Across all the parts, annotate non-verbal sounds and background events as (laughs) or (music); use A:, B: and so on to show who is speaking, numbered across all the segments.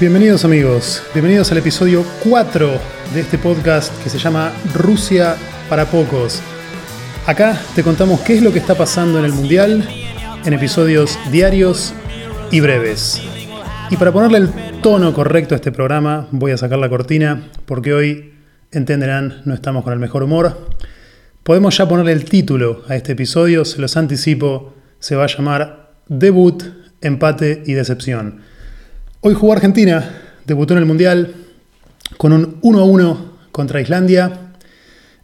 A: Bienvenidos amigos, bienvenidos al episodio 4 de este podcast que se llama Rusia para pocos. Acá te contamos qué es lo que está pasando en el Mundial en episodios diarios y breves. Y para ponerle el tono correcto a este programa voy a sacar la cortina porque hoy, entenderán, no estamos con el mejor humor. Podemos ya ponerle el título a este episodio, se los anticipo, se va a llamar Debut, Empate y Decepción. Hoy jugó Argentina, debutó en el Mundial con un 1 a 1 contra Islandia.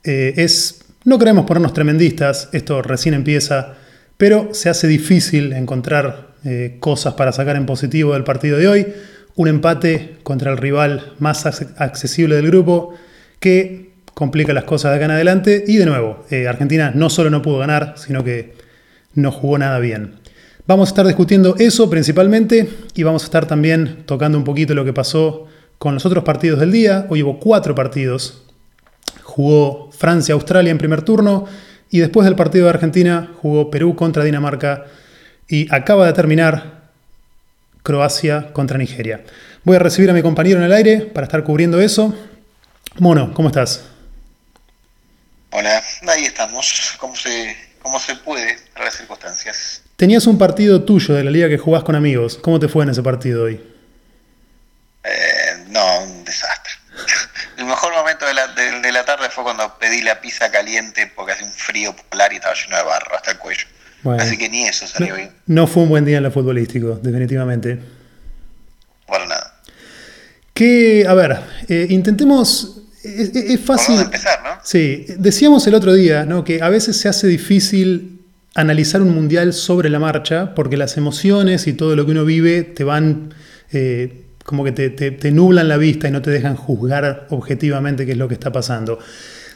A: Eh, es, no queremos ponernos tremendistas, esto recién empieza, pero se hace difícil encontrar eh, cosas para sacar en positivo del partido de hoy. Un empate contra el rival más accesible del grupo que complica las cosas de acá en adelante. Y de nuevo, eh, Argentina no solo no pudo ganar, sino que no jugó nada bien. Vamos a estar discutiendo eso principalmente y vamos a estar también tocando un poquito lo que pasó con los otros partidos del día. Hoy hubo cuatro partidos. Jugó Francia-Australia en primer turno y después del partido de Argentina jugó Perú contra Dinamarca y acaba de terminar Croacia contra Nigeria. Voy a recibir a mi compañero en el aire para estar cubriendo eso. Mono, ¿cómo estás?
B: Hola, ahí estamos, como se, se puede para las circunstancias.
A: Tenías un partido tuyo de la liga que jugás con amigos. ¿Cómo te fue en ese partido hoy?
B: Eh, no, un desastre. (laughs) El mejor momento de la, tarde fue cuando pedí la pizza caliente porque hace un frío polar y estaba lleno de barro hasta el cuello. Así que ni eso salió bien.
A: No fue un buen día en lo futbolístico, definitivamente.
B: Bueno, nada.
A: Que, a ver, eh, intentemos es, fácil.
B: Vamos a empezar, ¿no?
A: Sí, decíamos el otro día, ¿no? Que a veces se hace difícil analizar un mundial sobre la marcha, porque las emociones y todo lo que uno vive te van, eh, como que te, nublan la vista y no te dejan juzgar objetivamente qué es lo que está pasando.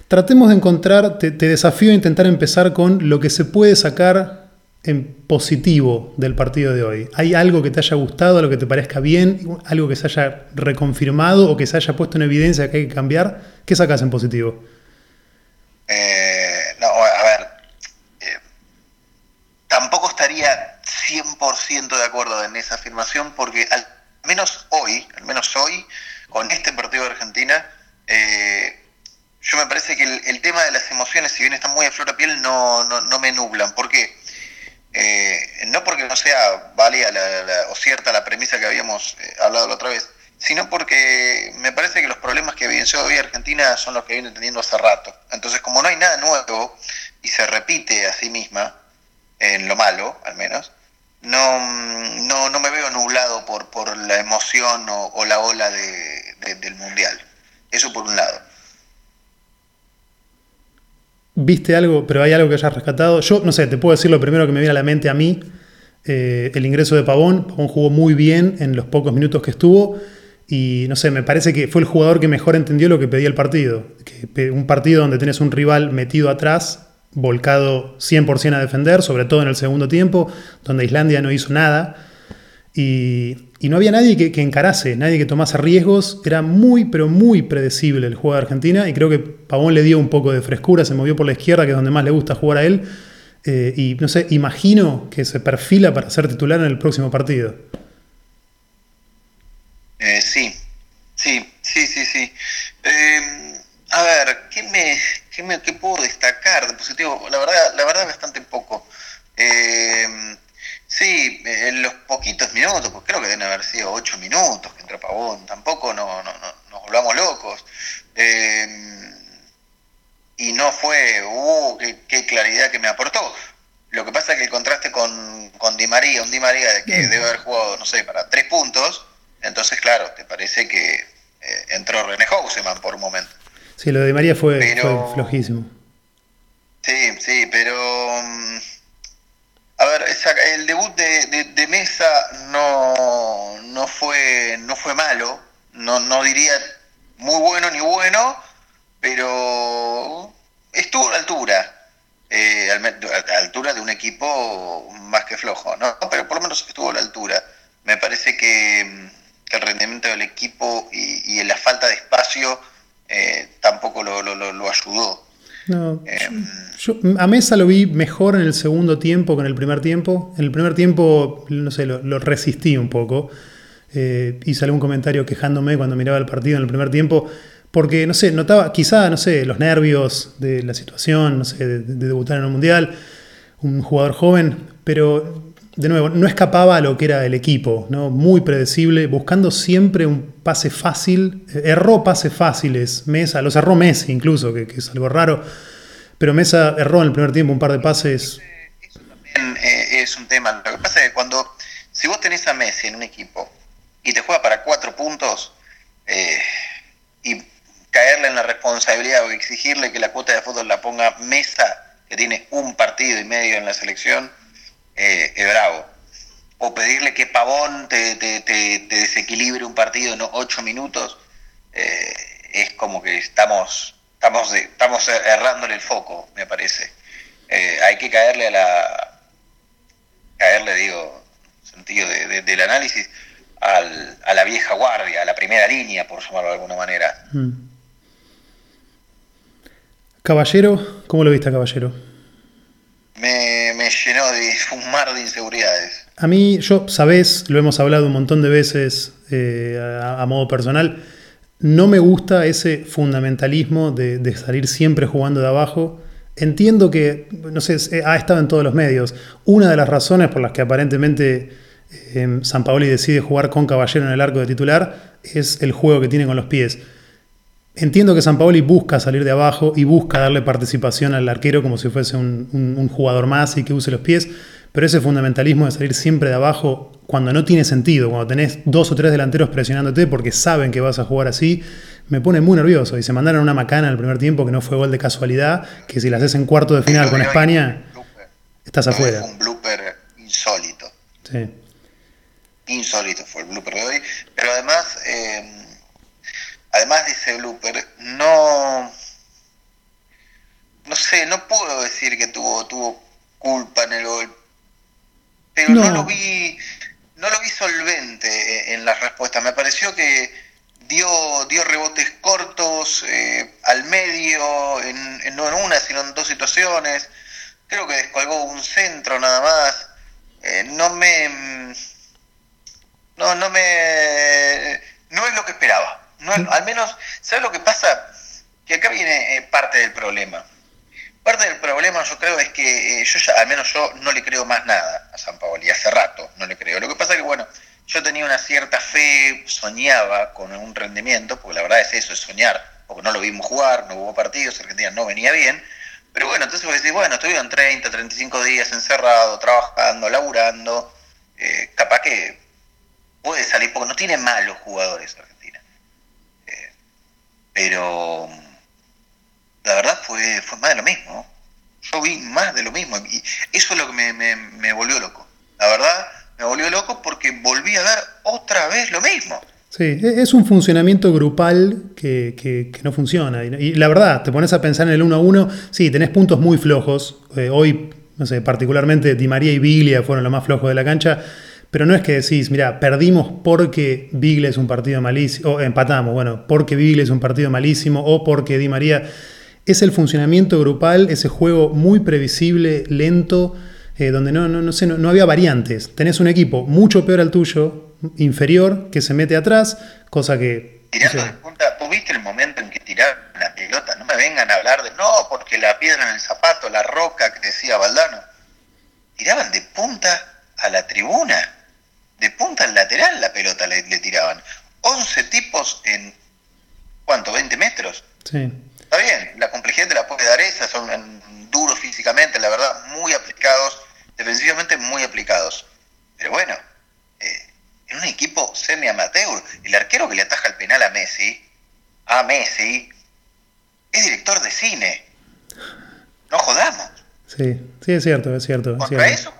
A: Tratemos de encontrar, te, desafío a intentar empezar con lo que se puede sacar en positivo del partido de hoy. ¿Hay algo que te haya gustado, algo que te parezca bien, algo que se haya reconfirmado o que se haya puesto en evidencia que hay que cambiar? ¿Qué sacas en positivo?
B: Eh, no, a ver, tampoco estaría 100% de acuerdo en esa afirmación porque al menos hoy, al menos hoy, con este partido de Argentina, eh, yo me parece que el, tema de las emociones, si bien están muy a flor de piel, no, no, me nublan. ¿Por qué? Eh, no porque no sea válida o cierta la premisa que habíamos eh, hablado la otra vez, sino porque me parece que los problemas que evidenció hoy Argentina son los que viene teniendo hace rato. Entonces, como no hay nada nuevo y se repite a sí misma, en lo malo al menos, no, no, no me veo nublado por, por la emoción o, la ola de, del mundial. Eso por un lado.
A: ¿Viste algo, pero hay algo que hayas rescatado? Yo, no sé, te puedo decir lo primero que me viene a la mente a mí. Eh, el ingreso de Pavón. Pavón jugó muy bien en los pocos minutos que estuvo. Y no sé, me parece que fue el jugador que mejor entendió lo que pedía el partido. Que un partido donde tenés un rival metido atrás volcado 100% a defender, sobre todo en el segundo tiempo, donde Islandia no hizo nada. Y, no había nadie que, encarase, nadie que tomase riesgos. Era muy, pero muy predecible el juego de Argentina. Y creo que Pavón le dio un poco de frescura, se movió por la izquierda, que es donde más le gusta jugar a él. Eh, y no sé, imagino que se perfila para ser titular en el próximo partido.
B: Eh, sí, sí, sí, sí, sí. Eh, a ver, ¿qué me, ¿Qué, puedo destacar de positivo? La verdad, la verdad bastante poco. Eh, sí, en los poquitos minutos, pues creo que deben haber sido ocho minutos que entró Pavón, tampoco no, no, no nos volvamos locos. Eh, y no fue, uh, qué, claridad que me aportó. Lo que pasa es que el contraste con, con Di María, un Di María de que debe haber jugado, no sé, para tres puntos, entonces claro, te parece que eh, entró René Houseman por un momento.
A: Sí, lo de María fue, flojísimo.
B: Sí, sí, pero. Mm, a ver, el debut de, Mesa no, no, fue, no fue malo. No, no diría muy bueno ni bueno, pero estuvo a la altura. Eh, a la altura de un equipo más que flojo, ¿no? Pero por lo menos estuvo a la altura. Me parece que, mm, el rendimiento del equipo y, y la falta de espacio eh, tampoco lo, ayudó.
A: Em, yo, a Mesa lo vi mejor en el segundo tiempo que en el primer tiempo. En el primer tiempo, no sé, lo, resistí un poco. eh, hice algún comentario quejándome cuando miraba el partido en el primer tiempo, porque, no sé, notaba quizá, no sé, los nervios de la situación, no sé, de, debutar en un mundial, un jugador joven, pero de nuevo, no escapaba a lo que era el equipo, ¿no? muy predecible, buscando siempre un pase fácil, erró pases fáciles, Mesa, los erró Messi incluso, que, es algo raro, pero Mesa erró en el primer tiempo un par de pases.
B: Eso también eh, es un tema, lo que pasa es que cuando, si vos tenés a Messi en un equipo y te juega para cuatro puntos, eh, y caerle en la responsabilidad o exigirle que la cuota de fútbol la ponga Mesa, que tiene un partido y medio en la selección, eh, bravo. O pedirle que Pavón te, desequilibre un partido en ocho minutos, eh, es como que estamos, estamos, estamos errándole el foco, me parece. Eh, hay que caerle a la, caerle, digo, sentido del análisis, al, a la vieja guardia, a la primera línea, por llamarlo de alguna manera. Mm.
A: Caballero, ¿cómo lo viste, Caballero?
B: Me, llenó de un mar de inseguridades.
A: A mí, yo, sabés, lo hemos hablado un montón de veces eh, a, modo personal, no me gusta ese fundamentalismo de, salir siempre jugando de abajo. Entiendo que, no sé, ha estado en todos los medios. Una de las razones por las que aparentemente eh, San Paoli decide jugar con Caballero en el arco de titular es el juego que tiene con los pies. Entiendo que San Paoli busca salir de abajo y busca darle participación al arquero como si fuese un, jugador más y que use los pies, pero ese fundamentalismo de salir siempre de abajo cuando no tiene sentido, cuando tenés dos o tres delanteros presionándote porque saben que vas a jugar así, me pone muy nervioso. Y se mandaron una macana en el primer tiempo que no fue gol de casualidad, que si la haces en cuarto de final con España, estás afuera.
B: un blooper insólito. Sí. Insólito fue el blooper de hoy, pero además... Eh, además de ese blooper, no, no sé, no puedo decir que tuvo, tuvo culpa en el gol, pero no, lo vi, no lo vi solvente en la respuesta. Me pareció que dio, dio rebotes cortos eh, al medio, en, no en una, sino en dos situaciones. Creo que descolgó un centro nada más. Eh, no me. No, no me. No es lo que esperaba. No, al menos, ¿sabes lo que pasa? Que acá viene eh, parte del problema. Parte del problema yo creo es que eh, yo ya, al menos yo no le creo más nada a San Paolo y hace rato no le creo. Lo que pasa es que, bueno, yo tenía una cierta fe, soñaba con un rendimiento, porque la verdad es eso, es soñar, porque no lo vimos jugar, no hubo partidos, Argentina no venía bien. Pero bueno, entonces vos decís, bueno, estuvieron 30, 35 días encerrado, trabajando, laburando, eh, capaz que puede salir, porque no tiene malos jugadores pero la verdad fue, fue más de lo mismo. Yo vi más de lo mismo y eso es lo que me, volvió loco. La verdad, me volvió loco porque volví a ver otra vez lo mismo.
A: Sí, e-, es un funcionamiento grupal que, no funciona. Y, la verdad, te pones a pensar en el uno a uno, sí, tenés puntos muy flojos. Eh, hoy, no sé, particularmente Di María y Biglia fueron los más flojos de la cancha. Pero no es que decís, mira, perdimos porque Biglia es un partido malísimo, o empatamos, bueno, porque Biglia es un partido malísimo, o porque Di María. Es el funcionamiento grupal, ese juego muy previsible, lento, eh, donde no, no, no, sé, no, había variantes. Tenés un equipo mucho peor al tuyo, inferior, que se mete atrás, cosa que.
B: Tirando de punta, ¿vos viste el momento en que tiraron la pelota? No me vengan a hablar de, no, porque la piedra en el zapato, la roca que decía Valdano. Tiraban de punta a la tribuna de punta al lateral la pelota le, tiraban. 11 tipos en, ¿cuánto? ¿20 metros?
A: Sí.
B: Está bien, la complejidad de la puede dar esa, son duros físicamente, la verdad, muy aplicados, defensivamente muy aplicados. Pero bueno, eh, en un equipo semi-amateur, el arquero que le ataja el penal a Messi, a Messi, es director de cine. No jodamos.
A: Sí, sí, es cierto, es cierto.
B: Contra eso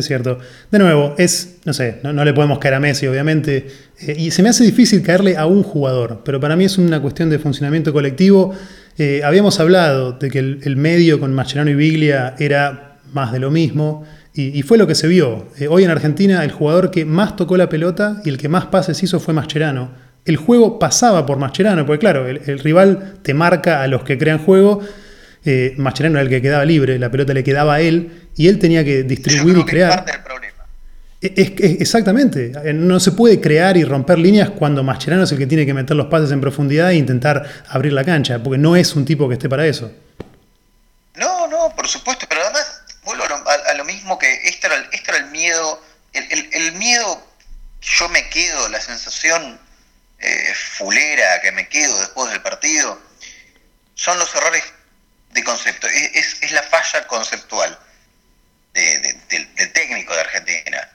A: es cierto. De nuevo, es, no sé, no, le podemos caer a Messi, obviamente. Eh, y se me hace difícil caerle a un jugador, pero para mí es una cuestión de funcionamiento colectivo. Eh, habíamos hablado de que el, medio con Mascherano y Biglia era más de lo mismo, y, fue lo que se vio. Eh, hoy en Argentina, el jugador que más tocó la pelota y el que más pases hizo fue Mascherano. El juego pasaba por Mascherano, porque claro, el, rival te marca a los que crean juego. Mascherano era el que quedaba libre, la pelota le quedaba a él y él tenía que distribuir y crear.
B: Parte del problema.
A: exactamente. Eh, no se puede crear y romper líneas cuando Mascherano es el que tiene que meter los pases en profundidad e intentar abrir la cancha, porque no es un tipo que esté para eso.
B: No, no, por supuesto, pero además vuelvo a lo, mismo que este era, era el miedo, el, el, miedo, yo me quedo, la sensación eh, fulera que me quedo después del partido, son los errores de concepto, es, es, la falla conceptual del técnico de Argentina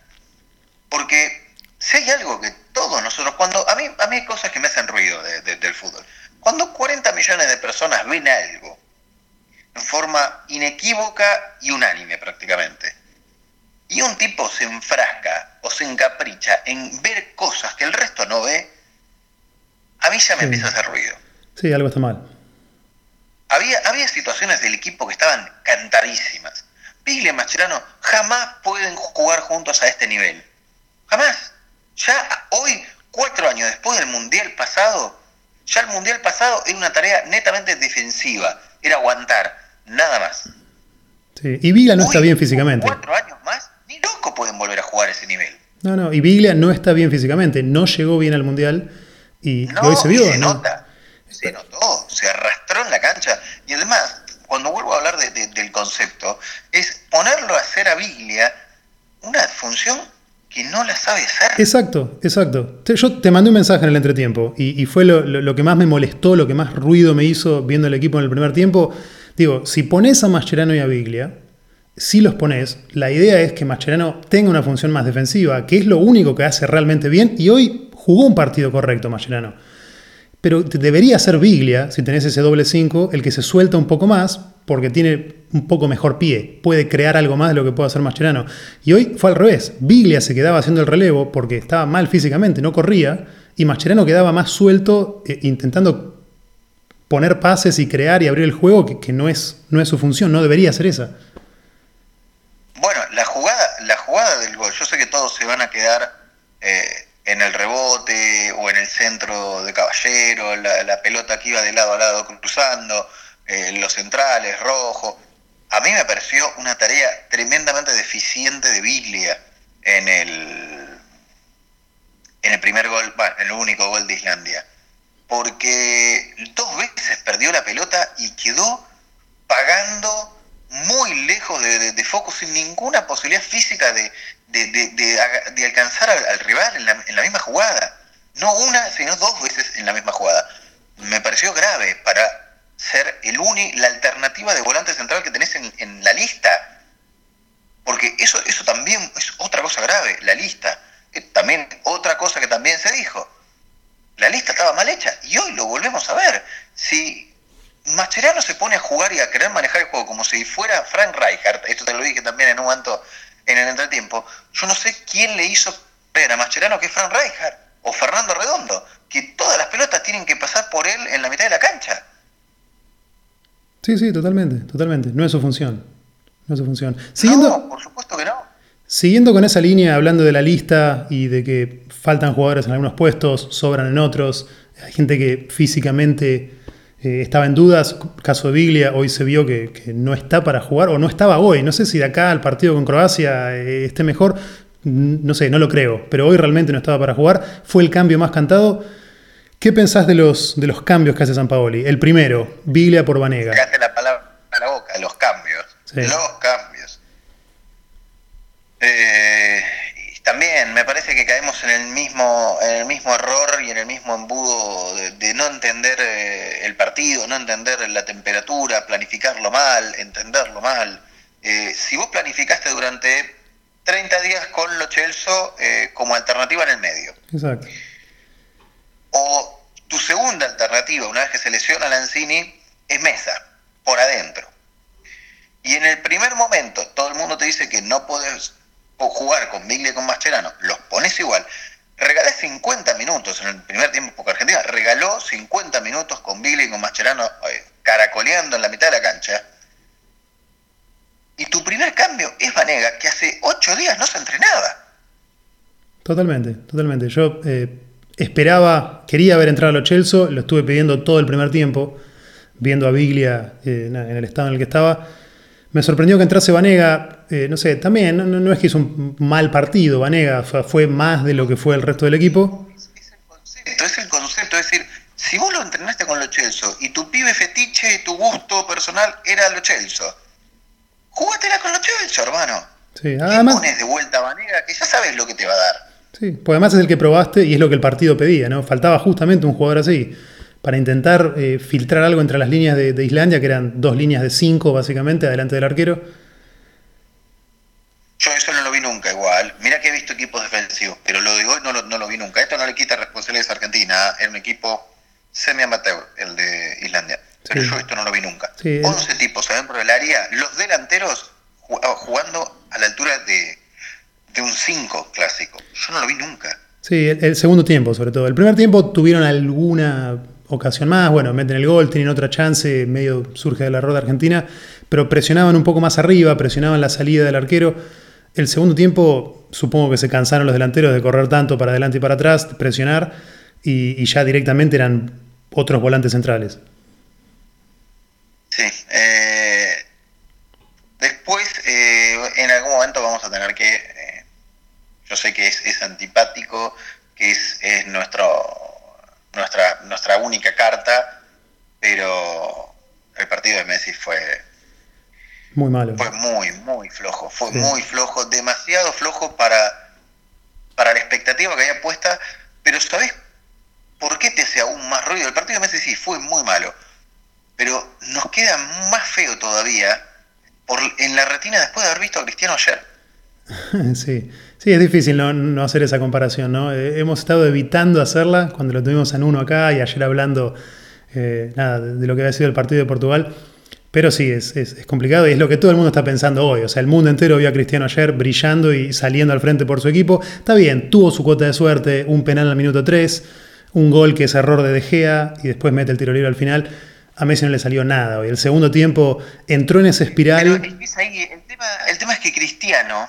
B: porque si hay algo que todos nosotros, cuando a mí, a mí hay cosas que me hacen ruido del fútbol. Cuando 40 millones de personas ven algo en forma inequívoca y unánime prácticamente, y un tipo se enfrasca o se encapricha en ver cosas que el resto no ve, a mí ya me empieza a hacer ruido.
A: Sí, algo está mal.
B: Había, había situaciones del equipo que estaban cantadísimas. Piglia y Mascherano jamás pueden jugar juntos a este nivel. Jamás. Ya hoy, cuatro años después del Mundial pasado, ya el Mundial pasado era una tarea netamente defensiva, era aguantar, nada más.
A: Sí. Y Biglia no está bien físicamente.
B: Cuatro años más, ni loco pueden volver a jugar ese nivel.
A: No, no, y Biglia no está bien físicamente, no llegó bien al Mundial y, hoy se vio.
B: Se nota, se notó, se arrastró en la cancha. Y además, cuando vuelvo a hablar del concepto, es ponerlo a hacer a Biglia una función que no la sabe hacer.
A: Exacto, exacto. Yo te mandé un mensaje en el entretiempo y, fue lo, que más me molestó, lo que más ruido me hizo viendo el equipo en el primer tiempo. Digo, si pones a Mascherano y a Biglia, si los pones, la idea es que Mascherano tenga una función más defensiva, que es lo único que hace realmente bien y hoy jugó un partido correcto Mascherano. Pero debería ser Biglia, si tenés ese doble 5, el que se suelta un poco más, porque tiene un poco mejor pie, puede crear algo más de lo que puede hacer Mascherano. Y hoy fue al revés, Biglia se quedaba haciendo el relevo porque estaba mal físicamente, no corría, y Mascherano quedaba más suelto eh, intentando poner pases y crear y abrir el juego, que, no, es, no es su función, no debería ser esa.
B: Bueno, la jugada, la jugada del gol, yo sé que todos se van a quedar... Eh, en el rebote o en el centro de Caballero, la, pelota que iba de lado a lado cruzando, eh, los centrales, rojo. A mí me pareció una tarea tremendamente deficiente de Biglia en el, en el primer gol, bueno, en el único gol de Islandia. Porque dos veces perdió la pelota y quedó pagando muy lejos de, de foco, sin ninguna posibilidad física de, de, alcanzar al, rival en la, misma jugada. No una, sino dos veces en la misma jugada. Me pareció grave para ser el uni, la alternativa de volante central que tenés en, la lista. Porque eso, eso también es otra cosa grave, la lista. También otra cosa que también se dijo. La lista estaba mal hecha y hoy lo volvemos a ver. Si Mascherano se pone a jugar y a querer manejar el juego como si fuera Frank Rijkaard, esto te lo dije también en un momento en el entretiempo, yo no sé quién le hizo ver a Mascherano que es Frank Rijkaard o Fernando Redondo, que todas las pelotas tienen que pasar por él en la mitad de la cancha.
A: Sí, sí, totalmente, totalmente. No es su función. No es su función.
B: Siguiendo, no, por supuesto que no.
A: Siguiendo con esa línea, hablando de la lista y de que faltan jugadores en algunos puestos, sobran en otros, hay gente que físicamente eh, estaba en dudas, caso de Biglia, hoy se vio que, no está para jugar, o no estaba hoy. No sé si de acá al partido con Croacia eh, esté mejor, no sé, no lo creo, pero hoy realmente no estaba para jugar. Fue el cambio más cantado. ¿Qué pensás de los, de los cambios que hace San Paoli? El primero, Biglia por Vanega.
B: la palabra a la boca, los cambios. Los cambios. Eh, también me parece que caemos en el mismo, en el mismo error y en el mismo embudo de, no entender eh, el partido, no entender la temperatura, planificarlo mal, entenderlo mal. Eh, si vos planificaste durante 30 días con Lo Celso eh, como alternativa en el medio.
A: Exacto.
B: O tu segunda alternativa, una vez que se lesiona Lanzini, es Mesa, por adentro. Y en el primer momento todo el mundo te dice que no podés jugar con Biglia y con Mascherano, los pones igual. Regalé 50 minutos en el primer tiempo, porque Argentina regaló 50 minutos con Biglia y con Mascherano eh, caracoleando en la mitad de la cancha. Y tu primer cambio es Vanega, que hace 8 días no se entrenaba.
A: Totalmente, totalmente. Yo eh, esperaba, quería ver entrar a los Chelsea, lo estuve pidiendo todo el primer tiempo, viendo a Biglia eh, en el estado en el que estaba Me sorprendió que entrase Vanega, eh, no sé, también, no, es que hizo un mal partido Vanega, fue más de lo que fue el resto del equipo.
B: Es, el concepto, es el concepto, es decir, si vos lo entrenaste con lo Chelso y tu pibe fetiche, tu gusto personal era lo Chelso, jugátela con lo Chelso, hermano. Sí, además, pones de vuelta a Vanega que ya sabes lo que te va a dar.
A: Sí, pues además es el que probaste y es lo que el partido pedía, ¿no? Faltaba justamente un jugador así para intentar eh, filtrar algo entre las líneas de, Islandia, que eran dos líneas de cinco básicamente, adelante del arquero.
B: Yo eso no lo vi nunca igual. Mira que he visto equipos defensivos, pero lo de hoy no lo, no lo vi nunca. Esto no le quita responsabilidades a Argentina. Era un equipo semi-amateur, el de Islandia. Pero yo esto no lo vi nunca. 11 tipos adentro del área, los delanteros ah, jugando a la altura de, de un 5 clásico. Yo no lo vi nunca.
A: Sí, el, segundo tiempo sobre todo. El primer tiempo tuvieron alguna ocasión más, bueno, meten el gol, tienen otra chance, medio surge del error de Argentina, pero presionaban un poco más arriba, presionaban la salida del arquero. El segundo tiempo, supongo que se cansaron los delanteros de correr tanto para adelante y para atrás, presionar, y, ya directamente eran otros volantes centrales.
B: Sí. Eh, después, eh, en algún momento vamos a tener que. Eh, yo sé que es, antipático, que es, es nuestro nuestra, nuestra única carta, pero el partido de Messi fue
A: muy malo.
B: Fue muy, muy flojo, fue muy flojo, demasiado flojo para, para la expectativa que había puesta, pero ¿sabes por qué te hace aún más ruido? El partido de Messi sí fue muy malo, pero nos queda más feo todavía por, en la retina después de haber visto a Cristiano ayer. (laughs)
A: sí. Sí, es difícil no, hacer esa comparación, ¿no? Eh, hemos estado evitando hacerla cuando lo tuvimos en uno acá y ayer hablando eh, de lo que había sido el partido de Portugal. Pero sí, es, complicado y es lo que todo el mundo está pensando hoy. O sea, el mundo entero vio a Cristiano ayer brillando y saliendo al frente por su equipo. Está bien, tuvo su cuota de suerte, un penal al minuto 3, un gol que es error de De Gea y después mete el tiro libre al final. A Messi no le salió nada hoy. El segundo tiempo entró en ese espiral.
B: tema, el tema es que Cristiano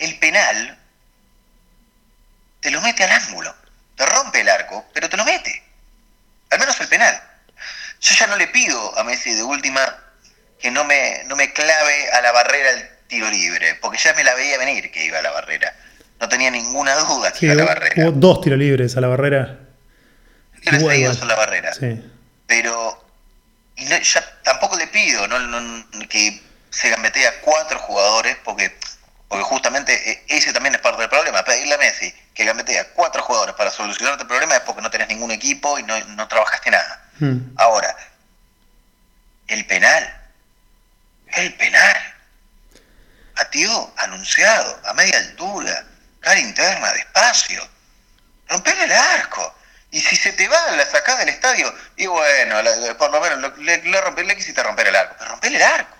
B: el penal te lo mete al ángulo. Te rompe el arco, pero te lo mete. Al menos el penal. Yo ya no le pido a Messi de última que no me, no me clave a la barrera el tiro libre, porque ya me la veía venir que iba a la barrera. No tenía ninguna duda que iba a la barrera.
A: Hubo dos tiros libres a la barrera.
B: Tres seguidos a la barrera. Pero ya tampoco le pido que se gambetea cuatro jugadores, porque porque justamente eh, ese también es parte del problema. Pedirle a Messi que gambetea cuatro jugadores para solucionarte el problema es porque no tenés ningún equipo y no, trabajaste nada. Hmm. Ahora, el penal, el penal, a tío anunciado, a media altura, cara interna, despacio, romper el arco. Y si se te va, la sacada del estadio, y bueno, por lo menos le, le, le quisiste romper el arco, pero romper el arco.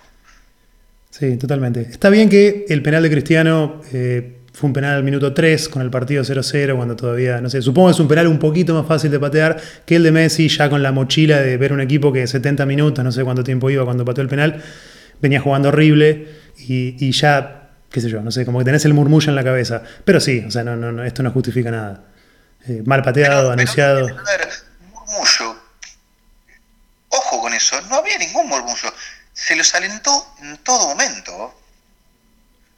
A: Sí, totalmente. Está bien que el penal de Cristiano eh, fue un penal al minuto 3 con el partido 0-0, cuando todavía, no sé, supongo que es un penal un poquito más fácil de patear que el de Messi, ya con la mochila de ver un equipo que 70 minutos, no sé cuánto tiempo iba cuando pateó el penal, venía jugando horrible y, ya, qué sé yo, no sé, como que tenés el murmullo en la cabeza. Pero sí, o sea, no, no, esto no justifica nada. Eh, mal pateado, anunciado.
B: murmullo. Ojo con eso, no había ningún murmullo se los alentó en todo momento.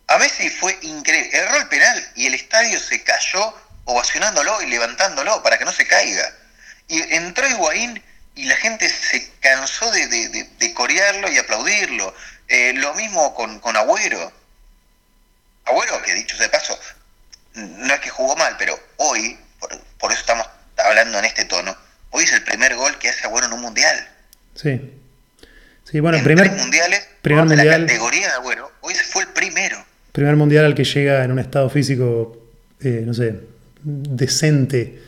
B: A veces fue increíble. Erró el penal y el estadio se cayó ovacionándolo y levantándolo para que no se caiga. Y entró Higuaín y la gente se cansó de, corearlo y aplaudirlo. Eh, lo mismo con, con Agüero. Agüero, que dicho sea de paso, no es que jugó mal, pero hoy, por, por eso estamos hablando en este tono, hoy es el primer gol que hace Agüero en un mundial.
A: Sí. Sí, bueno, en primer,
B: mundiales, primer mundial, la categoría, bueno, hoy fue el primero.
A: Primer mundial al que llega en un estado físico, eh, no sé, decente.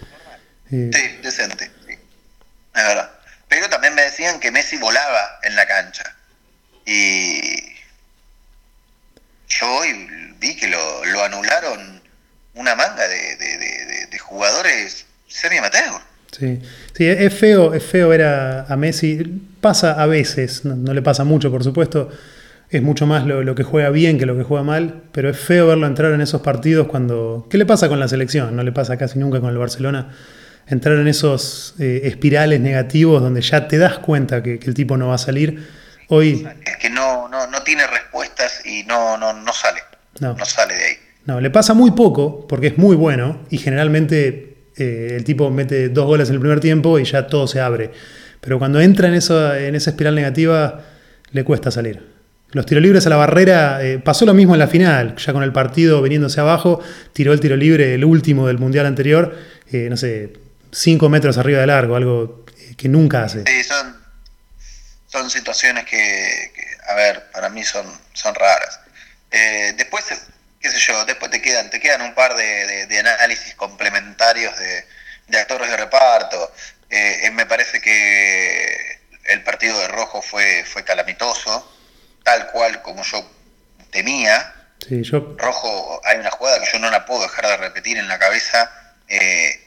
B: Eh, sí, decente, sí. Es verdad. Pero también me decían que Messi volaba en la cancha. Y yo hoy vi que lo, lo anularon una manga de, de, de jugadores semi-amateur.
A: Sí. sí, es feo, es feo ver a, Messi. Pasa a veces, no, le pasa mucho, por supuesto. Es mucho más lo, que juega bien que lo que juega mal, pero es feo verlo entrar en esos partidos cuando... ¿Qué le pasa con la selección? No le pasa casi nunca con el Barcelona. Entrar en esos eh, espirales negativos donde ya te das cuenta que, el tipo no va a salir Hoy.
B: que no, no, no tiene respuestas y no, no, no sale. No. no sale de ahí.
A: No, le pasa muy poco porque es muy bueno y generalmente eh, el tipo mete dos goles en el primer tiempo y ya todo se abre. Pero cuando entra en, eso, en esa espiral negativa, le cuesta salir. Los tiros libres a la barrera, eh, pasó lo mismo en la final, ya con el partido viniéndose abajo, tiró el tiro libre, el último del mundial anterior, eh, no sé, cinco metros arriba de largo, algo que nunca hace.
B: Sí, son, son situaciones que, a ver, para mí son, son raras. después qué sé yo, después te quedan, te quedan un par de, análisis complementarios de, actores de reparto. Eh, eh, me parece que el partido de Rojo fue, fue calamitoso, tal cual como yo temía.
A: Sí, yo...
B: Rojo, hay una jugada que yo no la puedo dejar de repetir en la cabeza. Eh,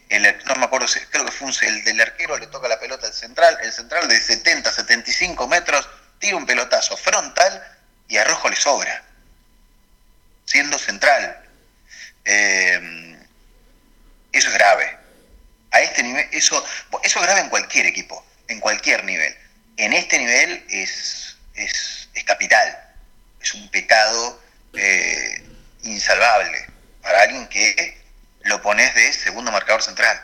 B: no me acuerdo, si, creo que fue un, el del arquero, le toca la pelota al central, el central de 70, 75 metros, tira un pelotazo frontal y a Rojo le sobra siendo central. Eh, eso es grave. A este nivel, eso, eso es grave en cualquier equipo, en cualquier nivel. En este nivel es, es, capital, es un pecado eh, insalvable para alguien que lo pones de segundo marcador central.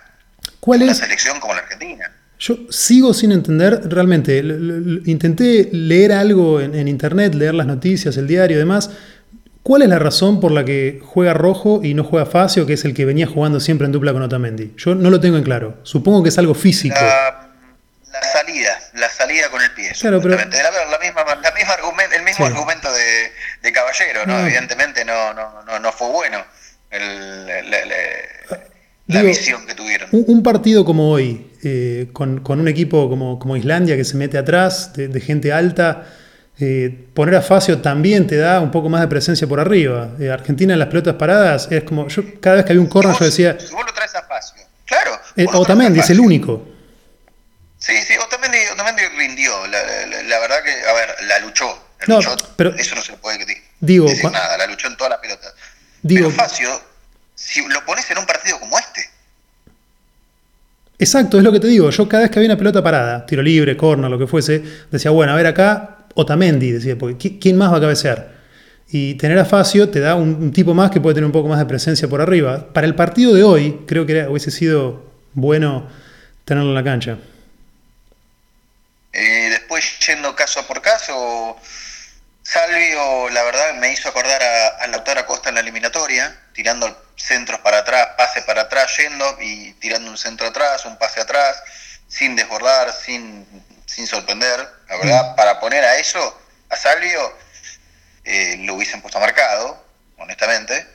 A: ¿Cuál es? Una
B: selección como la Argentina.
A: Yo sigo sin entender, realmente, intenté leer algo en, en, internet, leer las noticias, el diario y demás, ¿Cuál es la razón por la que juega Rojo y no juega Facio, que es el que venía jugando siempre en dupla con Otamendi? Yo no lo tengo en claro. Supongo que es algo físico.
B: La, salida, la salida con el pie. Claro, pero... la, misma, la misma argumento, el mismo argumento de, Caballero, ¿no? Evidentemente no, no, no, fue bueno la, visión que tuvieron.
A: Un, partido como hoy, eh, con, un equipo como, como, Islandia que se mete atrás, de gente alta eh, poner a Facio también te da un poco más de presencia por arriba. Eh, Argentina en las pelotas paradas es como. Yo cada vez que había un corner yo decía.
B: Si vos lo traes a Facio, claro.
A: Eh, Otamendi es el único.
B: Sí, sí, Otamendi, Otamendi rindió. La, la, verdad que, a ver, la luchó. no, pero, eso no se puede decir,
A: digo,
B: nada, la luchó en toda la pelota. Digo, pero Facio, si lo pones en un partido como este.
A: Exacto, es lo que te digo. Yo cada vez que había una pelota parada, tiro libre, corner, lo que fuese, decía, bueno, a ver acá Otamendi, decía, porque ¿quién más va a cabecear? Y tener a Facio te da un, tipo más que puede tener un poco más de presencia por arriba. Para el partido de hoy, creo que hubiese sido bueno tenerlo en la cancha.
B: Eh, después, yendo caso por caso, Salvio, la verdad, me hizo acordar a, a Lautaro en la eliminatoria, tirando centros para atrás, pase para atrás, yendo y tirando un centro atrás, un pase atrás, sin desbordar, sin sin sorprender, la verdad, mm. para poner a eso, a Salvio, eh, lo hubiesen puesto a Mercado, honestamente.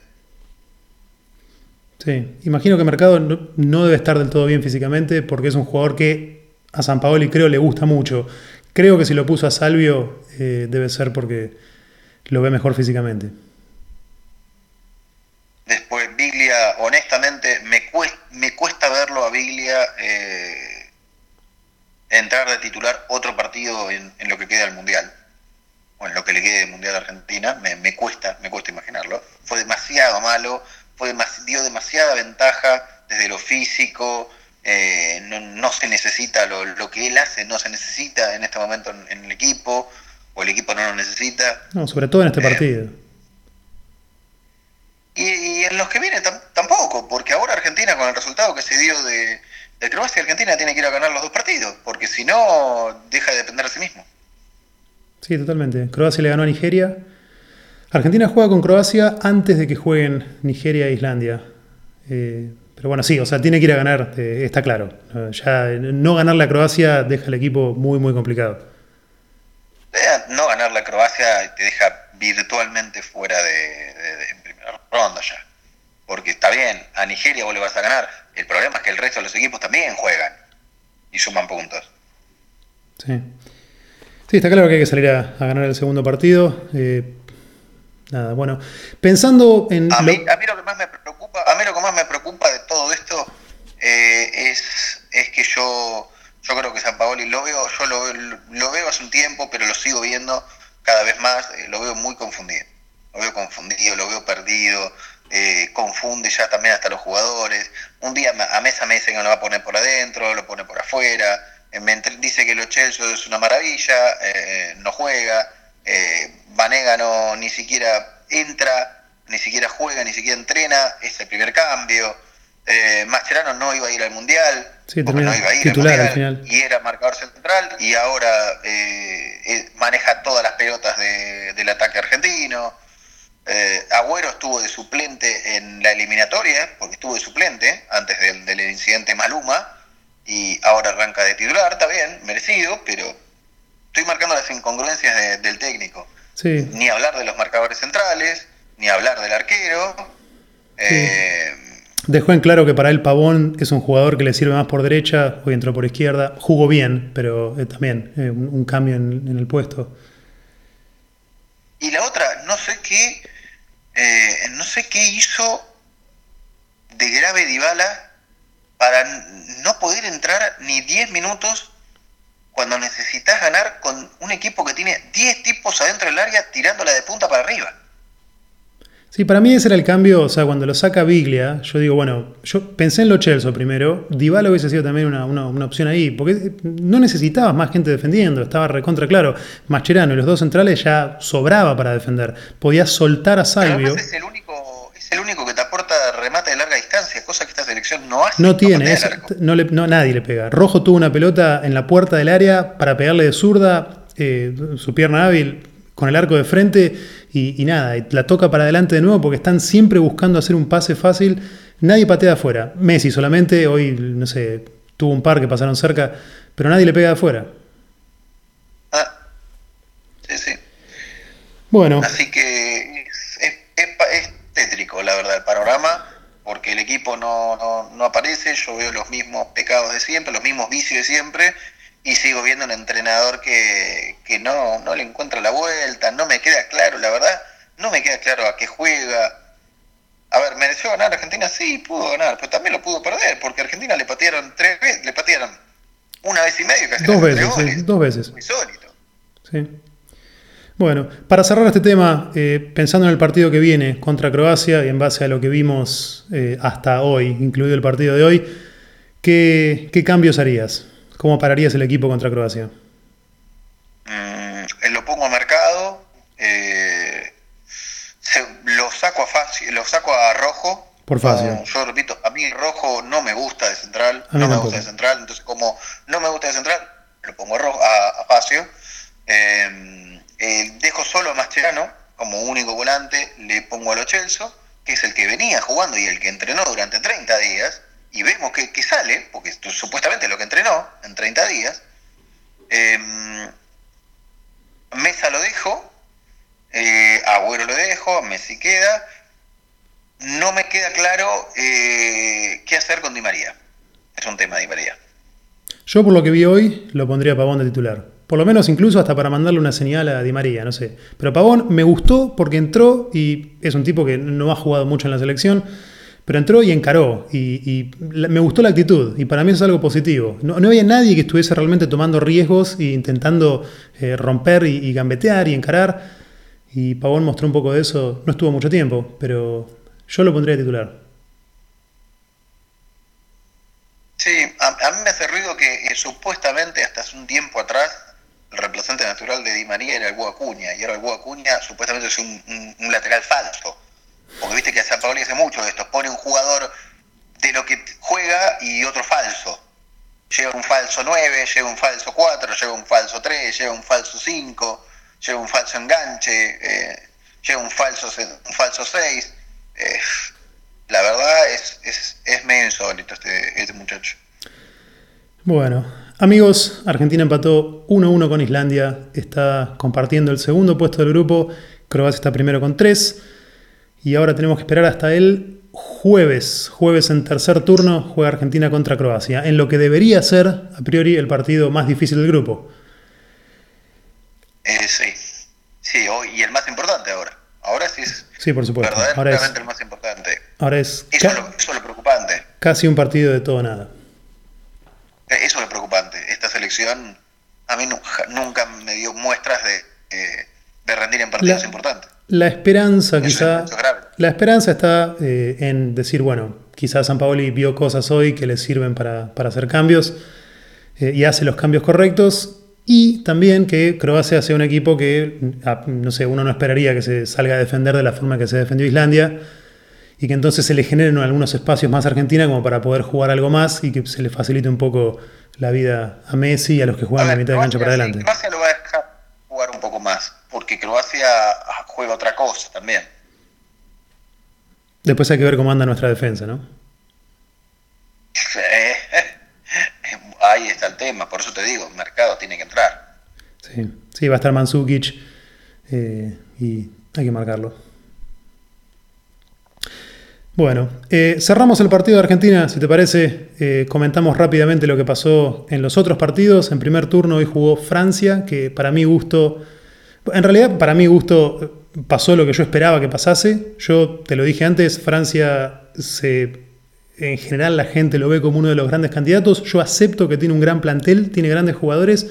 A: Sí, imagino que Mercado no, debe estar del todo bien físicamente porque es un jugador que a San Paoli creo le gusta mucho. Creo que si lo puso a Salvio eh, debe ser porque lo ve mejor físicamente.
B: Después, Biglia, honestamente, me cuesta, me cuesta verlo a Biglia. Eh, entrar de titular otro partido en, lo que queda del Mundial, o en lo que le quede del Mundial a Argentina, me, cuesta, me cuesta imaginarlo. Fue demasiado malo, fue dio demasiada ventaja desde lo físico, eh, no, se necesita lo, que él hace, no se necesita en este momento en, el equipo, o el equipo no lo necesita.
A: No, sobre todo en este eh, partido.
B: Y, en los que vienen tampoco, porque ahora Argentina con el resultado que se dio de, de Croacia Argentina tiene que ir a ganar los dos partidos, porque si no, deja de depender de sí mismo.
A: Sí, totalmente. Croacia le ganó a Nigeria. Argentina juega con Croacia antes de que jueguen Nigeria e Islandia. Eh, pero bueno, sí, o sea, tiene que ir a ganar, eh, está claro. Ya no ganarle a Croacia deja al equipo muy, muy complicado.
B: No ganarle a Croacia te deja virtualmente fuera de, de, en primera ronda ya. Porque está bien, a Nigeria vos le vas a ganar, el problema es que el resto de los equipos también juegan y suman puntos.
A: Sí. Sí, está claro que hay que salir a, ganar el segundo partido. Eh, nada, bueno. Pensando en.
B: A mí, lo... que más me preocupa, a mí lo que más me preocupa de todo esto eh, es, es que yo, yo creo que San Paoli lo veo, yo lo, lo veo hace un tiempo, pero lo sigo viendo cada vez más, eh, lo veo muy confundido. Lo veo confundido, lo veo perdido, eh, confunde ya también hasta los jugadores. Un día a mesa me dice que lo va a poner por adentro, lo pone por afuera. dice que el Chelsea es una maravilla, no juega, Vanega no ni siquiera entra, ni siquiera juega, ni siquiera entrena, es el primer cambio. Eh, Mascherano no iba a ir al Mundial,
A: porque no iba a ir al mundial,
B: y era marcador central, y ahora eh, eh, maneja todas las pelotas del ataque argentino. Eh, Agüero estuvo de suplente en la eliminatoria, porque estuvo de suplente antes del, incidente Maluma, y ahora arranca de titular, está bien, merecido, pero estoy marcando las incongruencias del técnico. Ni hablar de los marcadores centrales, ni hablar del arquero. Eh,
A: Dejó en claro que para él Pavón es un jugador que le sirve más por derecha, hoy entró por izquierda, jugó bien, pero eh, también eh, un, cambio en, el puesto.
B: Y la otra, no sé qué, no sé qué hizo de grave Dybala para no poder entrar ni 10 minutos cuando necesitas ganar con un equipo que tiene 10 tipos adentro del área tirándola de punta para arriba.
A: Sí, para mí ese era el cambio, o sea, cuando lo saca Biglia, yo digo, bueno, yo pensé en lo Chelsea primero, Dybala hubiese sido también una, opción ahí, porque no necesitabas más gente defendiendo, estaba recontra claro, Mascherano y los dos centrales ya sobraba para defender, podías soltar a Salvio.
B: es el único, es el único que te aporta remate de larga distancia, cosa que esta selección no hace.
A: No tiene, no, le, no nadie le pega. Rojo tuvo una pelota en la puerta del área para pegarle de zurda, eh, su pierna hábil con el arco de frente y, nada, la toca para adelante de nuevo porque están siempre buscando hacer un pase fácil. Nadie patea afuera. Messi solamente, hoy, no sé, tuvo un par que pasaron cerca, pero nadie le pega de afuera.
B: Ah, sí, sí.
A: Bueno.
B: Así que es tétrico, la verdad, el panorama porque el equipo no, no, aparece, yo veo los mismos pecados de siempre, los mismos vicios de siempre, y sigo viendo un entrenador que, no, no le encuentra la vuelta, no me queda claro, la verdad, no me queda claro a qué juega. A ver, ¿mereció ganar Argentina? Sí, pudo ganar, pero también lo pudo perder, porque Argentina le patearon tres veces, le patearon una vez y medio, casi
A: dos veces, dos veces.
B: Muy sólido.
A: Sí. Bueno, para cerrar este tema, eh, pensando en el partido que viene contra Croacia y en base a lo que vimos eh, hasta hoy, incluido el partido de hoy, ¿qué, cambios harías? ¿Cómo pararías el equipo contra Croacia?
B: Mm, lo pongo a mercado, eh, lo saco a fácil, lo saco a rojo.
A: Por fácil.
B: yo repito, a mí rojo no me gusta de central, no me gusta de central, entonces como no me gusta de central, lo pongo a, rojo, a, a Facio. Eh, dejo solo a Mascherano como único volante, le pongo a Lo Celso, que es el que venía jugando y el que entrenó durante 30 días, y vemos que, sale, porque supuestamente lo que entrenó en 30 días. Em, Mesa lo dejo, eh, lo dejo, Messi queda. No me queda claro eh, qué hacer con Di María. Es un tema de Di María.
A: Yo por lo que vi hoy lo pondría Pavón de titular. Por lo menos incluso hasta para mandarle una señal a Di María, no sé. Pero Pavón me gustó porque entró y es un tipo que no ha jugado mucho en la selección, pero entró y encaró. Y, me gustó la actitud y para mí eso es algo positivo. No, había nadie que estuviese realmente tomando riesgos e intentando eh, romper y, gambetear y encarar. Y Pavón mostró un poco de eso. No estuvo mucho tiempo, pero yo lo pondría de titular.
B: Sí, a, mí me hace ruido que eh, supuestamente hasta hace un tiempo atrás el reemplazante natural de Di María era el Búho Acuña, y ahora el Búho Acuña supuestamente es un, lateral falso. Porque viste que a San hace mucho esto, pone un jugador de lo que juega y otro falso. Lleva un falso 9, lleva un falso 4, lleva un falso 3, lleva un falso 5, lleva un falso enganche, eh, lleva un falso, un falso 6. Eh, la verdad es, es, es medio insólito este, este muchacho.
A: Bueno, Amigos, Argentina empató 1-1 con Islandia, está compartiendo el segundo puesto del grupo, Croacia está primero con 3 y ahora tenemos que esperar hasta el jueves, jueves en tercer turno juega Argentina contra Croacia, en lo que debería ser a priori el partido más difícil del grupo.
B: Eh, sí, sí, y el más importante ahora. Ahora sí es
A: sí, por supuesto.
B: verdaderamente el más importante.
A: Ahora es,
B: eso, es lo preocupante.
A: Casi un partido de todo nada.
B: Eso es lo preocupante. Esta selección a mí nunca, me dio muestras de, de rendir en partidos importantes.
A: La esperanza, quizá. La esperanza está eh, en decir, bueno, quizás San Paoli vio cosas hoy que le sirven para, hacer cambios. eh, y hace los cambios correctos. Y también que Croacia sea un equipo que, ah, no sé, uno no esperaría que se salga a defender de la forma que se defendió Islandia y que entonces se le generen algunos espacios más a Argentina como para poder jugar algo más y que se le facilite un poco la vida a Messi y a los que juegan la mitad de cancha para adelante.
B: Croacia lo va a dejar jugar un poco más, juega otra cosa también.
A: Después hay que ver cómo anda nuestra defensa, ¿no? (laughs)
B: ahí está el tema, por eso te digo, el mercado tiene que entrar.
A: Sí, sí va a estar Mansukic eh, y hay que marcarlo. Bueno, eh, cerramos el partido de Argentina, si te parece, eh, comentamos rápidamente lo que pasó en los otros partidos. En primer turno hoy jugó Francia, que para mi gusto, en realidad para mi gusto pasó lo que yo esperaba que pasase. Yo te lo dije antes, Francia se en general la gente lo ve como uno de los grandes candidatos. Yo acepto que tiene un gran plantel, tiene grandes jugadores,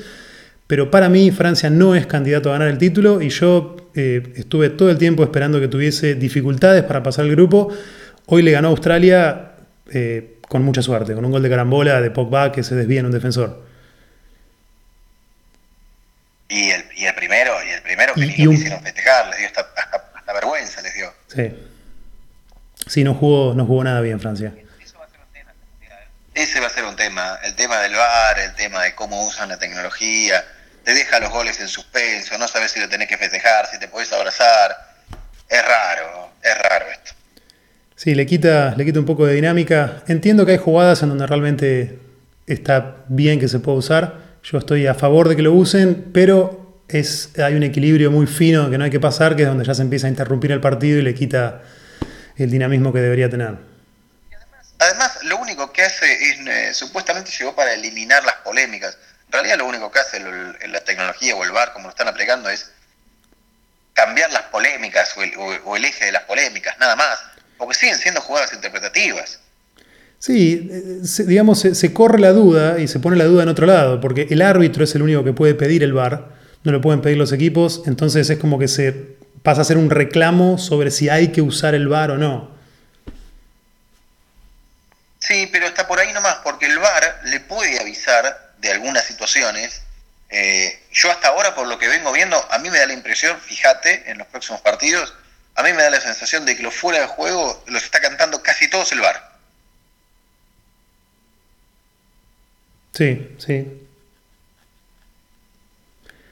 A: pero para mí Francia no es candidato a ganar el título y yo eh, estuve todo el tiempo esperando que tuviese dificultades para pasar el grupo. Hoy le ganó a Australia eh, con mucha suerte, con un gol de carambola de Pogba que se desvía en un defensor.
B: Y el, primero, y el primero que ni lo hicieron festejar, les dio hasta, hasta, vergüenza, les dio.
A: Sí. Sí, no jugó, no jugó nada bien Francia.
B: Ese va a ser un tema, el tema del VAR, el tema de cómo usan la tecnología, te deja los goles en suspenso, no sabes si lo tenés que festejar, si te podés abrazar. Es raro, es raro esto.
A: Sí, le quita, le quita un poco de dinámica. Entiendo que hay jugadas en donde realmente está bien que se pueda usar. Yo estoy a favor de que lo usen, pero es, hay un equilibrio muy fino que no hay que pasar, que es donde ya se empieza a interrumpir el partido y le quita el dinamismo que debería tener.
B: Además, lo único que hace es, eh, supuestamente llegó para eliminar las polémicas. En realidad lo único que hace la tecnología o el VAR, como lo están aplicando, es cambiar las polémicas o el, eje de las polémicas, nada más. Porque siguen siendo jugadas interpretativas.
A: Sí, eh, digamos, se, corre la duda y se pone la duda en otro lado, porque el árbitro es el único que puede pedir el VAR, no lo pueden pedir los equipos, entonces es como que se pasa a ser un reclamo sobre si hay que usar el VAR o no.
B: Sí, pero está por ahí nomás, porque el VAR le puede avisar de algunas situaciones. Eh, yo hasta ahora, por lo que vengo viendo, a mí me da la impresión, fíjate, en los próximos partidos, a mí me da la sensación de que los fuera de juego los está cantando casi todos el VAR.
A: Sí, sí.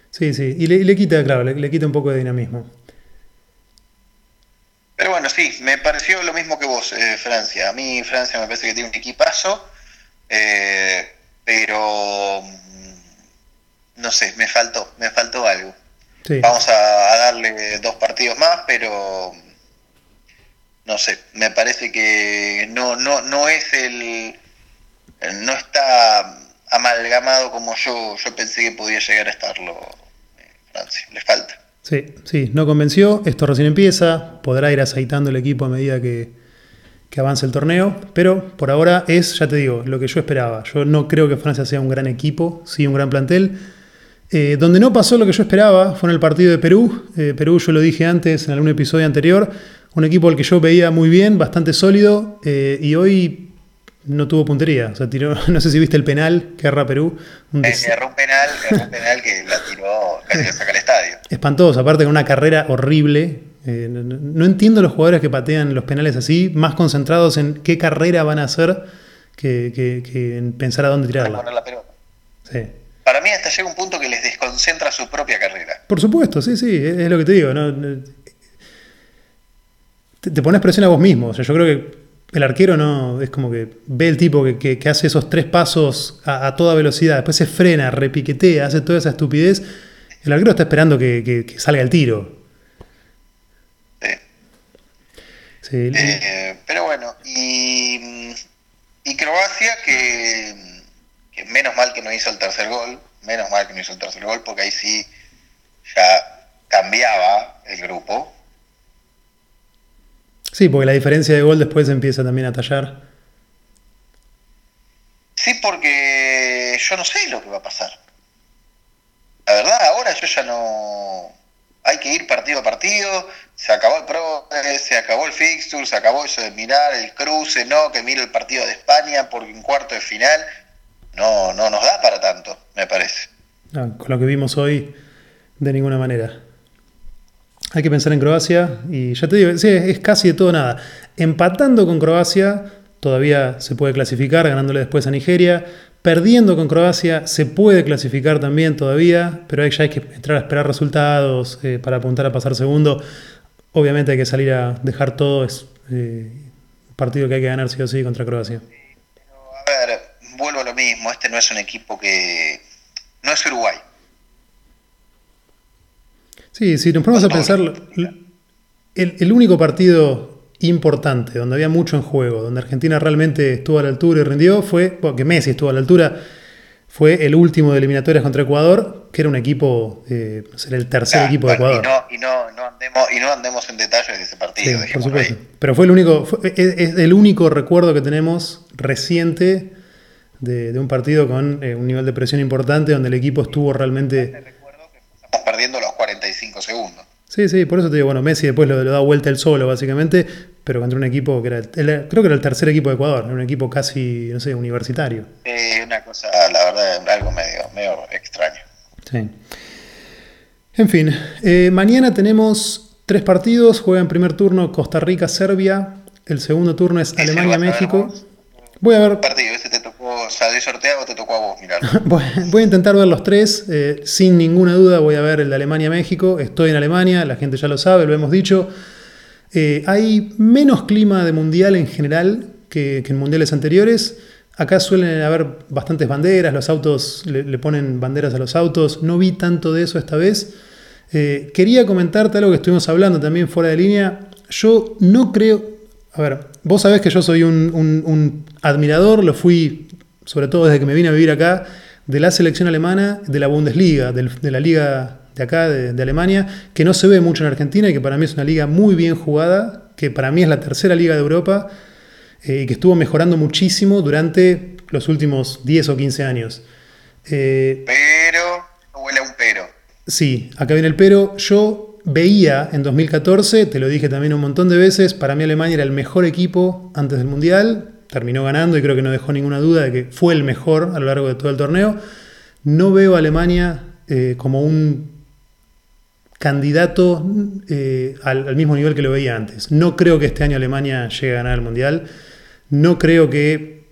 A: Sí, sí. Y le, quita, claro, le, quita un poco de dinamismo.
B: Pero bueno, sí, me pareció lo mismo que vos, eh, Francia. A mí Francia me parece que tiene un equipazo, eh, pero mm, no sé, me faltó, me faltó algo. Vamos a, darle dos partidos más, pero no sé, me parece que no, no, no es el, no está amalgamado como yo, yo pensé que podía llegar a estarlo eh, Francia, le falta.
A: Sí, sí, no convenció. Esto recién empieza. Podrá ir aceitando el equipo a medida que, avance el torneo. Pero por ahora es, ya te digo, lo que yo esperaba. Yo no creo que Francia sea un gran equipo, sí un gran plantel. Eh, donde no pasó lo que yo esperaba fue en el partido de Perú. Eh, Perú, yo lo dije antes en algún episodio anterior, un equipo al que yo veía muy bien, bastante sólido, y hoy no tuvo puntería. O sea, tiró, (laughs) no sé si viste el penal que erra Perú.
B: Un erró un penal, un penal que la tiró, casi la saca al estadio.
A: Espantoso, aparte con una carrera horrible. Eh, no, entiendo los jugadores que patean los penales así, más concentrados en qué carrera van a hacer que, en pensar a dónde tirarla.
B: Poner la pelota. Sí. Para mí hasta llega un punto que les desconcentra su propia carrera.
A: Por supuesto, sí, sí, es, lo que te digo. te, pones presión a vos mismo. O sea, yo creo que el arquero no, es como que ve el tipo que, hace esos tres pasos a, toda velocidad, después se frena, repiquetea, hace toda esa estupidez. El arquero está esperando que, salga el tiro.
B: Sí. Eh, pero bueno, y, Croacia que, que, menos mal que no hizo el tercer gol, menos mal que no hizo el tercer gol, porque ahí sí ya cambiaba el grupo.
A: Sí, porque la diferencia de gol después empieza también a tallar.
B: Sí, porque yo no sé lo que va a pasar. La verdad, ahora yo ya no... Hay que ir partido a partido, se acabó el pro, se acabó el fixture, se acabó eso de mirar el cruce, no, que mire el partido de España porque un cuarto de final. no, no nos da para tanto, me parece.
A: Ah, con lo que vimos hoy, de ninguna manera. Hay que pensar en Croacia y ya te digo, es casi de todo nada. Empatando con Croacia, todavía se puede clasificar, ganándole después a Nigeria. Perdiendo con Croacia se puede clasificar también todavía, pero ahí ya hay que entrar a esperar resultados eh, para apuntar a pasar segundo. Obviamente hay que salir a dejar todo, es eh, partido que hay que ganar sí o sí contra Croacia.
B: a ver, vuelvo a lo mismo, este no es un equipo que... no es Uruguay.
A: Sí, si nos ponemos a pensar, el, único partido importante, donde había mucho en juego, donde Argentina realmente estuvo a la altura y rindió, fue, bueno, que Messi estuvo a la altura, fue el último de eliminatorias contra Ecuador, que era un equipo, eh, el tercer equipo de Ecuador.
B: Y no, andemos, y no andemos en detalles de ese partido.
A: por supuesto. Pero fue el único, es, el único recuerdo que tenemos reciente de, un partido con eh, un nivel de presión importante, donde el equipo estuvo realmente
B: perdiendo los 45 segundos.
A: Sí, sí, por eso te digo, bueno, Messi después lo, da vuelta el solo, básicamente, pero contra un equipo que era, creo que era el tercer equipo de Ecuador, un equipo casi, no sé, universitario.
B: Sí, una cosa, la verdad, algo medio, medio extraño.
A: Sí. En fin, eh, mañana tenemos tres partidos, juega en primer turno Costa Rica-Serbia, el segundo turno es Alemania-México. Voy a ver.
B: Partido, ese te tocó, o sorteado o te tocó a vos, (laughs)
A: voy a intentar ver los tres, eh, sin ninguna duda voy a ver el de Alemania-México. Estoy en Alemania, la gente ya lo sabe, lo hemos dicho. Eh, hay menos clima de mundial en general que, en mundiales anteriores. Acá suelen haber bastantes banderas, los autos le, ponen banderas a los autos. No vi tanto de eso esta vez. Eh, quería comentarte algo que estuvimos hablando también fuera de línea. Yo no creo, a ver, vos sabés que yo soy un, admirador, lo fui sobre todo desde que me vine a vivir acá, de la selección alemana, de la Bundesliga, de la liga de acá, de, Alemania, que no se ve mucho en Argentina y que para mí es una liga muy bien jugada, que para mí es la tercera liga de Europa eh, y que estuvo mejorando muchísimo durante los últimos 10 o 15 años.
B: Eh, pero, huele a un pero.
A: Sí, acá viene el pero. Yo veía en 2014, te lo dije también un montón de veces, para mí Alemania era el mejor equipo antes del Mundial, terminó ganando y creo que no dejó ninguna duda de que fue el mejor a lo largo de todo el torneo. No veo a Alemania eh, como un candidato eh, al, mismo nivel que lo veía antes. No creo que este año Alemania llegue a ganar el Mundial. No creo que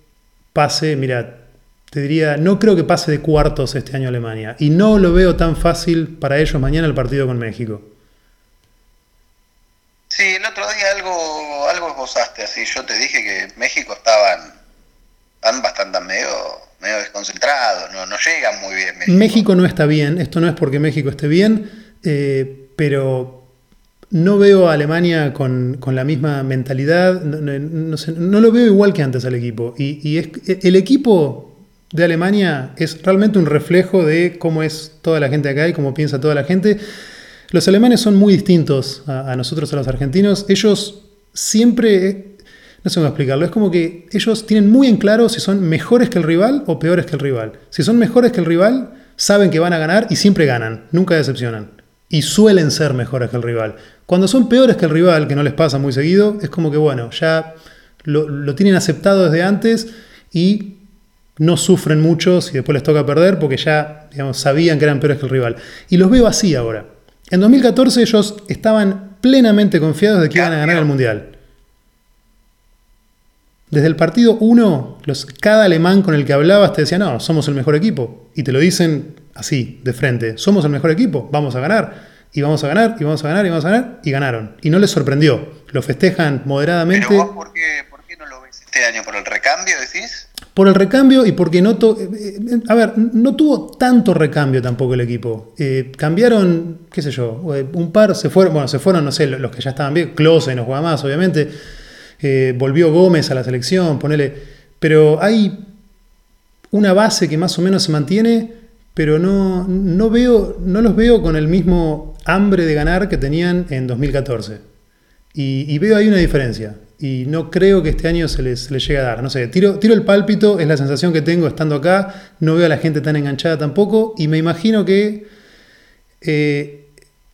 A: pase, mira, te diría, no creo que pase de cuartos este año Alemania. Y no lo veo tan fácil para ellos mañana el partido con México.
B: Sí, el otro día algo, algo esbozaste así. Yo te dije que México estaban, bastante medio, medio desconcentrados, no, no llegan muy bien.
A: México. no está bien, esto no es porque México esté bien, eh, pero no veo a Alemania con, la misma mentalidad, no, lo veo igual que antes al equipo. Y, es, el equipo de Alemania es realmente un reflejo de cómo es toda la gente acá y cómo piensa toda la gente. Los alemanes son muy distintos a, nosotros, a los argentinos. Ellos siempre, no sé cómo explicarlo, es como que ellos tienen muy en claro si son mejores que el rival o peores que el rival. Si son mejores que el rival, saben que van a ganar y siempre ganan, nunca decepcionan. Y suelen ser mejores que el rival. Cuando son peores que el rival, que no les pasa muy seguido, es como que, bueno, ya lo, lo tienen aceptado desde antes y no sufren mucho si después les toca perder porque ya digamos, sabían que eran peores que el rival. Y los veo así ahora. En 2014 ellos estaban plenamente confiados de que iban a ganar el Mundial. Desde el partido 1, cada alemán con el que hablabas te decía, no, somos el mejor equipo. Y te lo dicen así, de frente, somos el mejor equipo, vamos a ganar. Y vamos a ganar, y vamos a ganar, y vamos a ganar. Y ganaron. Y no les sorprendió. Lo festejan moderadamente.
B: ¿Pero vos por qué, por qué no lo ves este año? ¿Por el recambio, decís?
A: Por el recambio y porque no... Eh, eh, a ver, no tuvo tanto recambio tampoco el equipo. Eh, cambiaron, qué sé yo, un par, se fueron, bueno, se fueron, no sé, los que ya estaban bien, Close no juega más, obviamente. volvió Gómez a la selección, ponele. Pero hay una base que más o menos se mantiene, pero no, no, veo, no los veo con el mismo hambre de ganar que tenían en 2014. Y, y veo ahí una diferencia y no creo que este año se les, llegue a dar. No sé, tiro, tiro el pálpito, es la sensación que tengo estando acá, no veo a la gente tan enganchada tampoco y me imagino que eh,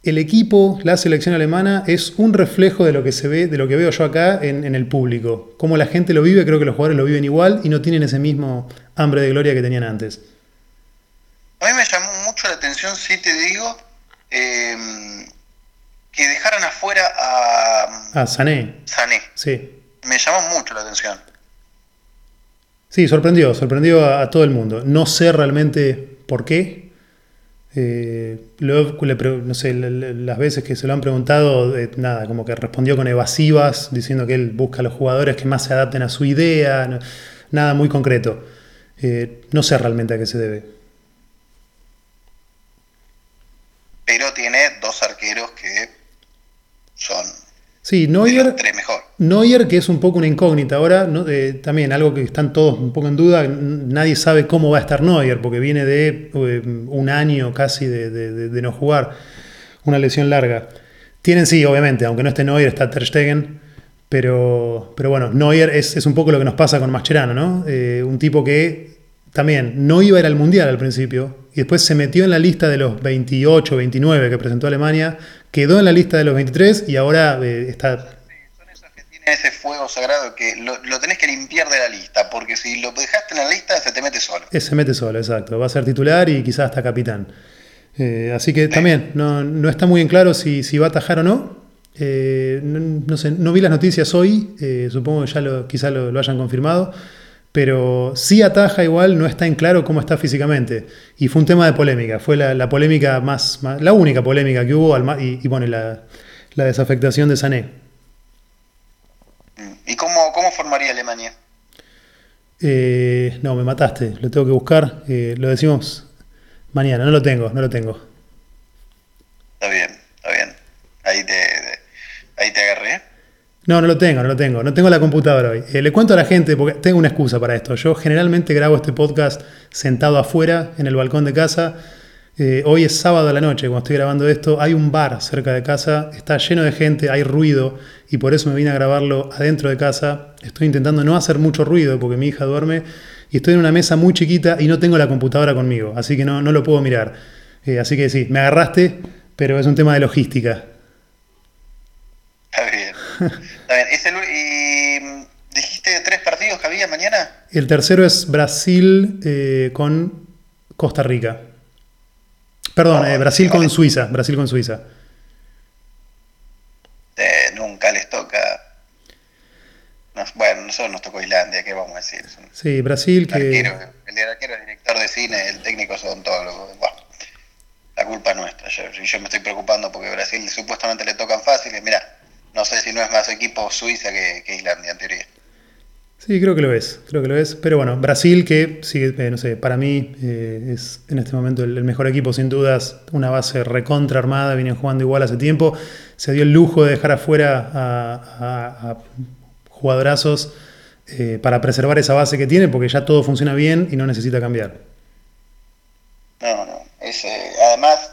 A: el equipo, la selección alemana, es un reflejo de lo que se ve, de lo que veo yo acá en, el público. Cómo la gente lo vive, creo que los jugadores lo viven igual y no tienen ese mismo hambre de gloria que tenían antes.
B: A mí me llamó mucho la atención, si te digo, em, que dejaran afuera a...
A: A Sané.
B: Sané.
A: Sí.
B: Me llamó mucho la atención.
A: Sí, sorprendió, sorprendió a, todo el mundo. No sé realmente por qué. Eh, no sé, las veces que se lo han preguntado, eh, nada, como que respondió con evasivas, diciendo que él busca a los jugadores que más se adapten a su idea, nada muy concreto. Eh, no sé realmente a qué se debe.
B: Pero tiene dos arqueros que son
A: Sí, Neuer, Neuer, que es un poco una incógnita ahora, eh, también algo que están todos un poco en duda, nadie sabe cómo va a estar Neuer, porque viene de eh, un año casi de, no jugar, una lesión larga. Tienen sí, obviamente, aunque no esté Neuer, está Ter Stegen, pero, pero bueno, Neuer es, un poco lo que nos pasa con Mascherano, ¿no? Eh, un tipo que también no iba a ir al Mundial al principio, y después se metió en la lista de los 28, 29 que presentó Alemania, quedó en la lista de los 23 y ahora eh, está...
B: son que tienen ese fuego sagrado que lo, tenés que limpiar de la lista, porque si lo dejaste en la lista se te mete solo.
A: se mete solo, exacto. Va a ser titular y quizás hasta capitán. Eh, así que también no, está muy en claro si, va a atajar o no. Eh, no, sé, no vi las noticias hoy, supongo que ya lo, quizás lo, lo hayan confirmado pero sí ataja igual, no está en claro cómo está físicamente. Y fue un tema de polémica, fue la, polémica más, la única polémica que hubo, y, y bueno, la, desafectación de Sané.
B: ¿Y cómo, cómo formaría Alemania?
A: Eh, no, me mataste, lo tengo que buscar, eh, lo decimos mañana, no lo tengo, no lo tengo.
B: Está bien, está bien, ahí te, ahí te agarré.
A: No, no lo tengo, no lo tengo. No tengo la computadora hoy. Eh, le cuento a la gente, porque tengo una excusa para esto. Yo generalmente grabo este podcast sentado afuera, en el balcón de casa. Eh, hoy es sábado a la noche, cuando estoy grabando esto. Hay un bar cerca de casa, está lleno de gente, hay ruido, y por eso me vine a grabarlo adentro de casa. Estoy intentando no hacer mucho ruido porque mi hija duerme, y estoy en una mesa muy chiquita y no tengo la computadora conmigo, así que no, no lo puedo mirar. Eh, así que sí, me agarraste, pero es un tema de logística.
B: Está bien. (laughs) ¿Y mm, dijiste tres partidos que había mañana?
A: El tercero es Brasil eh, con Costa Rica. Perdón, eh, Brasil con Suiza. Brasil con Suiza.
B: Eh, nunca les toca. bueno, nosotros nos tocó Islandia, ¿qué vamos a decir?
A: Sí, Brasil
B: que. el arquero es director de cine, el técnico es odontólogo. Bueno, la culpa nuestra. Yo, yo me estoy preocupando porque Brasil supuestamente le tocan fáciles. Mira, no sé si no es más equipo Suiza que, Islandia en teoría.
A: Sí, creo que lo es, creo que lo es. Pero bueno, Brasil, que sigue, eh, no sé, para mí eh, es en este momento el, mejor equipo, sin dudas, una base recontra armada, vienen jugando igual hace tiempo. Se dio el lujo de dejar afuera a, jugadorazos eh, para preservar esa base que tiene, porque ya todo funciona bien y no necesita cambiar.
B: No, no. además,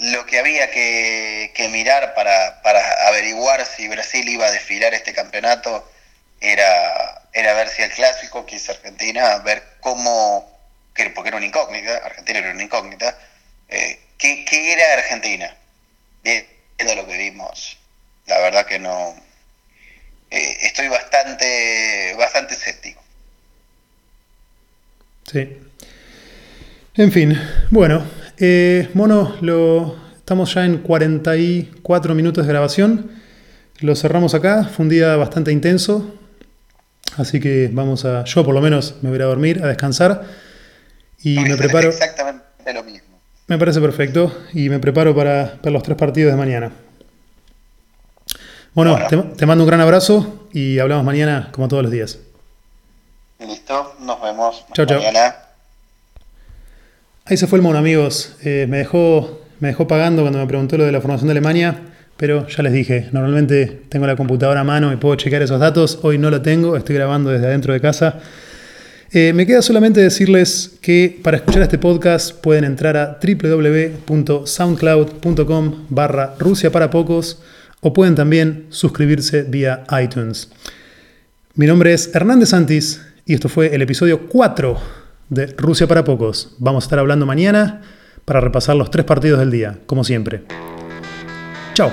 B: lo que había que, mirar para, averiguar si Brasil iba a desfilar este campeonato era, era ver si el clásico, que es Argentina, ver cómo, porque era una incógnita, Argentina era una incógnita, eh, ¿qué, era Argentina? Viendo lo que vimos, la verdad que no, eh, estoy bastante, bastante escéptico.
A: Sí. En fin, bueno, eh, Mono, lo, estamos ya en 44 minutos de grabación. Lo cerramos acá. Fue un día bastante intenso. Así que vamos a. Yo, por lo menos, me voy a dormir, a descansar. Y me preparo.
B: Exactamente lo mismo.
A: Me parece perfecto. Y me preparo para los tres partidos de mañana. Bueno, Te, mando un gran abrazo y hablamos mañana como todos los días.
B: Listo, nos vemos.
A: Chao, chao. Ahí se fue el mono, amigos. Eh, me, dejó, me dejó pagando cuando me preguntó lo de la formación de Alemania, pero ya les dije, normalmente tengo la computadora a mano y puedo chequear esos datos. Hoy no lo tengo, estoy grabando desde adentro de casa. Eh, me queda solamente decirles que para escuchar este podcast pueden entrar a www.soundcloud.com barra Rusia para pocos o pueden también suscribirse vía iTunes. Mi nombre es Hernández Santis y esto fue el episodio 4 de Rusia para pocos. Vamos a estar hablando mañana para repasar los tres partidos del día, como siempre. Chao.